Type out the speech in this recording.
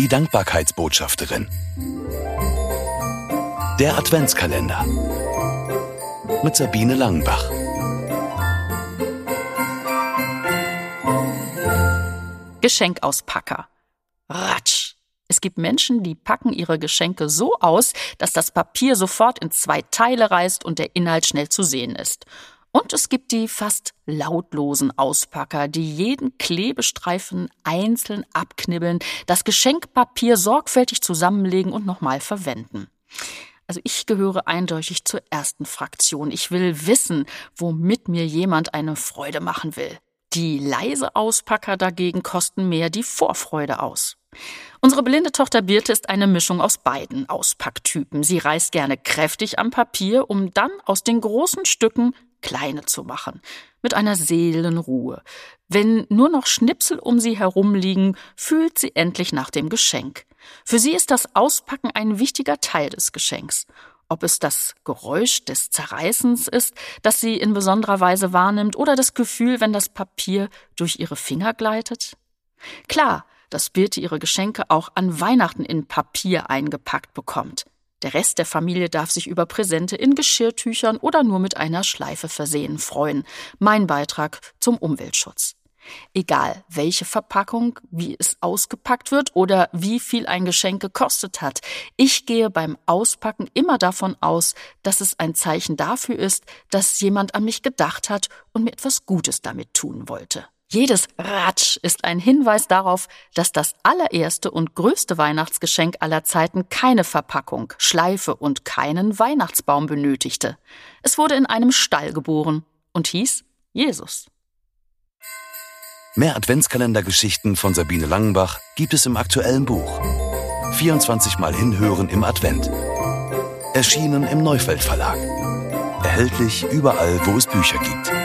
Die Dankbarkeitsbotschafterin. Der Adventskalender. Mit Sabine Langenbach. Geschenkauspacker. Ratsch. Es gibt Menschen, die packen ihre Geschenke so aus, dass das Papier sofort in zwei Teile reißt und der Inhalt schnell zu sehen ist. Und es gibt die fast lautlosen Auspacker, die jeden Klebestreifen einzeln abknibbeln, das Geschenkpapier sorgfältig zusammenlegen und nochmal verwenden. Also ich gehöre eindeutig zur ersten Fraktion. Ich will wissen, womit mir jemand eine Freude machen will. Die leise Auspacker dagegen kosten mehr die Vorfreude aus. Unsere blinde Tochter Birte ist eine Mischung aus beiden Auspacktypen. Sie reißt gerne kräftig am Papier, um dann aus den großen Stücken kleine zu machen, mit einer Seelenruhe. Wenn nur noch Schnipsel um sie herumliegen, fühlt sie endlich nach dem Geschenk. Für sie ist das Auspacken ein wichtiger Teil des Geschenks. Ob es das Geräusch des Zerreißens ist, das sie in besonderer Weise wahrnimmt, oder das Gefühl, wenn das Papier durch ihre Finger gleitet? Klar, dass Birte ihre Geschenke auch an Weihnachten in Papier eingepackt bekommt. Der Rest der Familie darf sich über Präsente in Geschirrtüchern oder nur mit einer Schleife versehen freuen. Mein Beitrag zum Umweltschutz. Egal, welche Verpackung, wie es ausgepackt wird oder wie viel ein Geschenk gekostet hat. Ich gehe beim Auspacken immer davon aus, dass es ein Zeichen dafür ist, dass jemand an mich gedacht hat und mir etwas Gutes damit tun wollte. Jedes Ratsch ist ein Hinweis darauf, dass das allererste und größte Weihnachtsgeschenk aller Zeiten keine Verpackung, Schleife und keinen Weihnachtsbaum benötigte. Es wurde in einem Stall geboren und hieß Jesus. Mehr Adventskalendergeschichten von Sabine Langenbach gibt es im aktuellen Buch. 24 Mal hinhören im Advent. Erschienen im Neufeld Verlag. Erhältlich überall, wo es Bücher gibt.